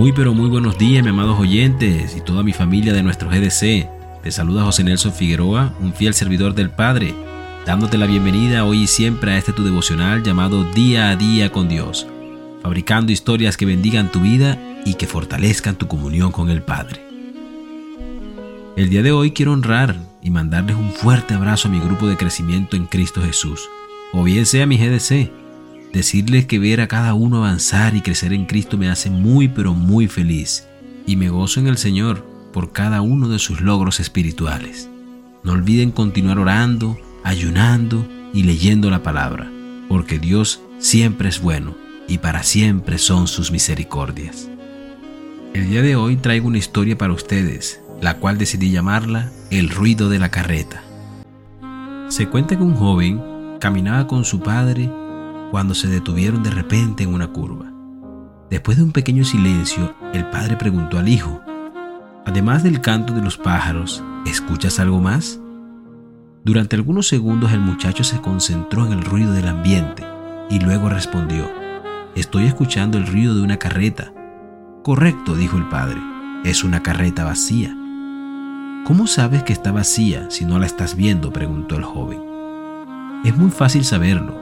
Muy pero muy buenos días, mis amados oyentes y toda mi familia de nuestro GDC. Te saluda José Nelson Figueroa, un fiel servidor del Padre, dándote la bienvenida hoy y siempre a este tu devocional llamado Día a Día con Dios, fabricando historias que bendigan tu vida y que fortalezcan tu comunión con el Padre. El día de hoy quiero honrar y mandarles un fuerte abrazo a mi grupo de crecimiento en Cristo Jesús, o bien sea mi GDC, Decirles que ver a cada uno avanzar y crecer en Cristo me hace muy pero muy feliz y me gozo en el Señor por cada uno de sus logros espirituales. No olviden continuar orando, ayunando y leyendo la palabra, porque Dios siempre es bueno y para siempre son sus misericordias. El día de hoy traigo una historia para ustedes, la cual decidí llamarla El ruido de la carreta. Se cuenta que un joven caminaba con su padre cuando se detuvieron de repente en una curva. Después de un pequeño silencio, el padre preguntó al hijo, Además del canto de los pájaros, ¿escuchas algo más? Durante algunos segundos el muchacho se concentró en el ruido del ambiente y luego respondió, Estoy escuchando el ruido de una carreta. Correcto, dijo el padre, es una carreta vacía. ¿Cómo sabes que está vacía si no la estás viendo? preguntó el joven. Es muy fácil saberlo.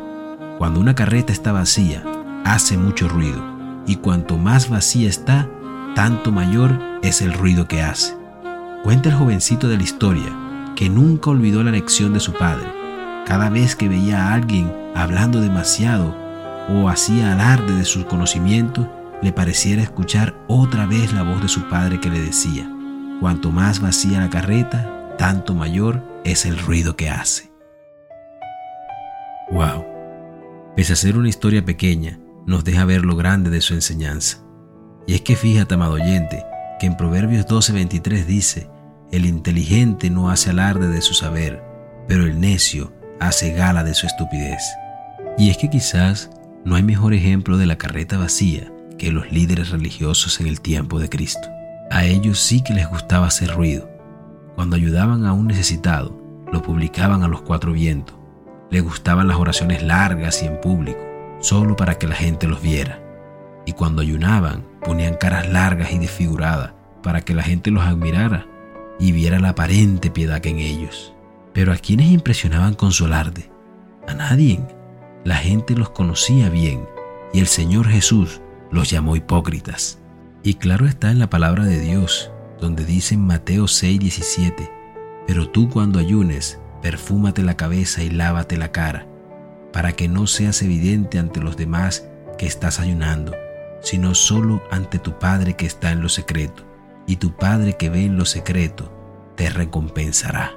Cuando una carreta está vacía, hace mucho ruido, y cuanto más vacía está, tanto mayor es el ruido que hace. Cuenta el jovencito de la historia que nunca olvidó la lección de su padre. Cada vez que veía a alguien hablando demasiado o hacía alarde de sus conocimientos, le pareciera escuchar otra vez la voz de su padre que le decía, cuanto más vacía la carreta, tanto mayor es el ruido que hace. ¡Wow! Pese a ser una historia pequeña, nos deja ver lo grande de su enseñanza. Y es que fíjate, amado oyente, que en Proverbios 12:23 dice, el inteligente no hace alarde de su saber, pero el necio hace gala de su estupidez. Y es que quizás no hay mejor ejemplo de la carreta vacía que los líderes religiosos en el tiempo de Cristo. A ellos sí que les gustaba hacer ruido. Cuando ayudaban a un necesitado, lo publicaban a los cuatro vientos le gustaban las oraciones largas y en público, solo para que la gente los viera. Y cuando ayunaban, ponían caras largas y desfiguradas para que la gente los admirara y viera la aparente piedad que en ellos. Pero a quienes impresionaban con su alarde? A nadie. La gente los conocía bien y el Señor Jesús los llamó hipócritas. Y claro está en la palabra de Dios, donde dice en Mateo 6:17, pero tú cuando ayunes, perfúmate la cabeza y lávate la cara, para que no seas evidente ante los demás que estás ayunando, sino solo ante tu Padre que está en lo secreto, y tu Padre que ve en lo secreto te recompensará.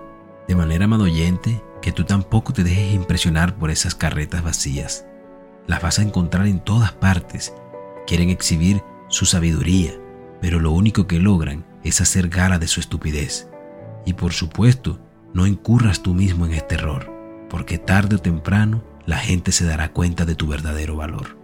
De manera, amado oyente, que tú tampoco te dejes impresionar por esas carretas vacías. Las vas a encontrar en todas partes. Quieren exhibir su sabiduría, pero lo único que logran es hacer gala de su estupidez. Y por supuesto, no incurras tú mismo en este error, porque tarde o temprano la gente se dará cuenta de tu verdadero valor.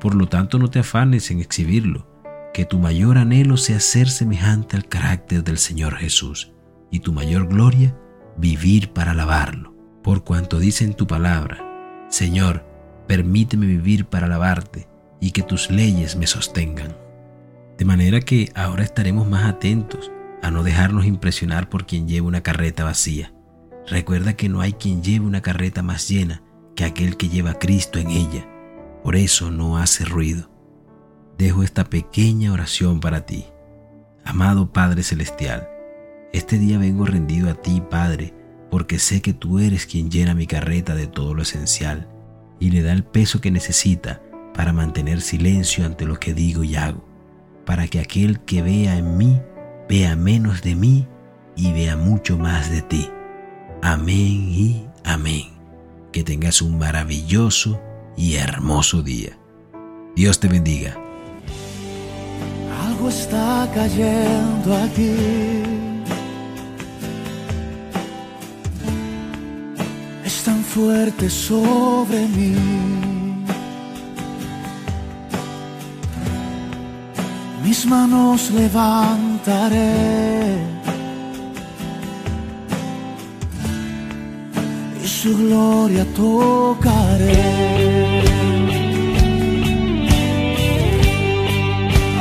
Por lo tanto, no te afanes en exhibirlo, que tu mayor anhelo sea ser semejante al carácter del Señor Jesús, y tu mayor gloria, vivir para alabarlo. Por cuanto dice en tu palabra, Señor, permíteme vivir para alabarte y que tus leyes me sostengan. De manera que ahora estaremos más atentos no dejarnos impresionar por quien lleva una carreta vacía. Recuerda que no hay quien lleve una carreta más llena que aquel que lleva a Cristo en ella. Por eso no hace ruido. Dejo esta pequeña oración para ti. Amado Padre Celestial, este día vengo rendido a ti, Padre, porque sé que tú eres quien llena mi carreta de todo lo esencial y le da el peso que necesita para mantener silencio ante lo que digo y hago, para que aquel que vea en mí vea menos de mí y vea mucho más de ti. Amén y amén. Que tengas un maravilloso y hermoso día. Dios te bendiga. Algo está cayendo aquí. Es tan fuerte sobre mí. mis manos levantaré y su gloria tocaré.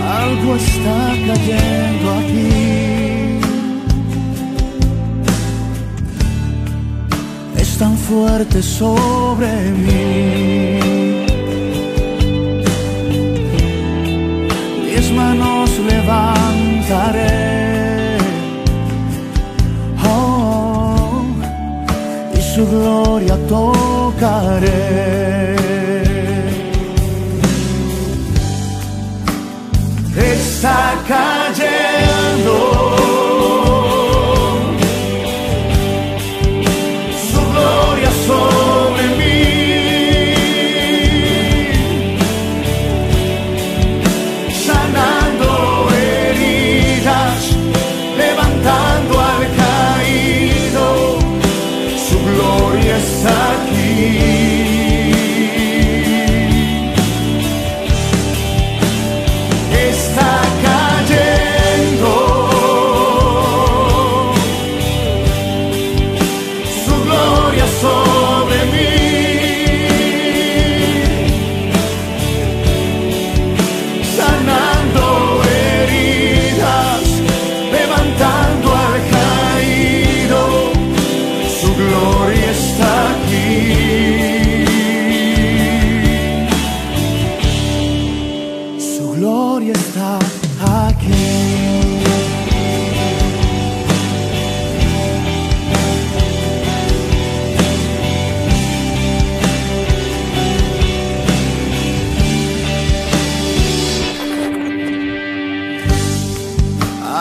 Al Algo está cayendo aquí. Es tan fuerte sobre mí. Levantaré. Oh, y su gloria tocaré. está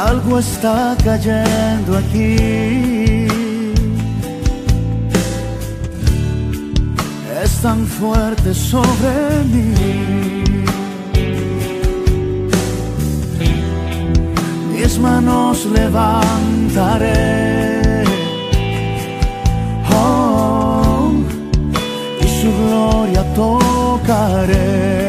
Algo está cayendo aquí. Es tan fuerte sobre mí. mis manos levantaré. Oh, y su gloria tocaré.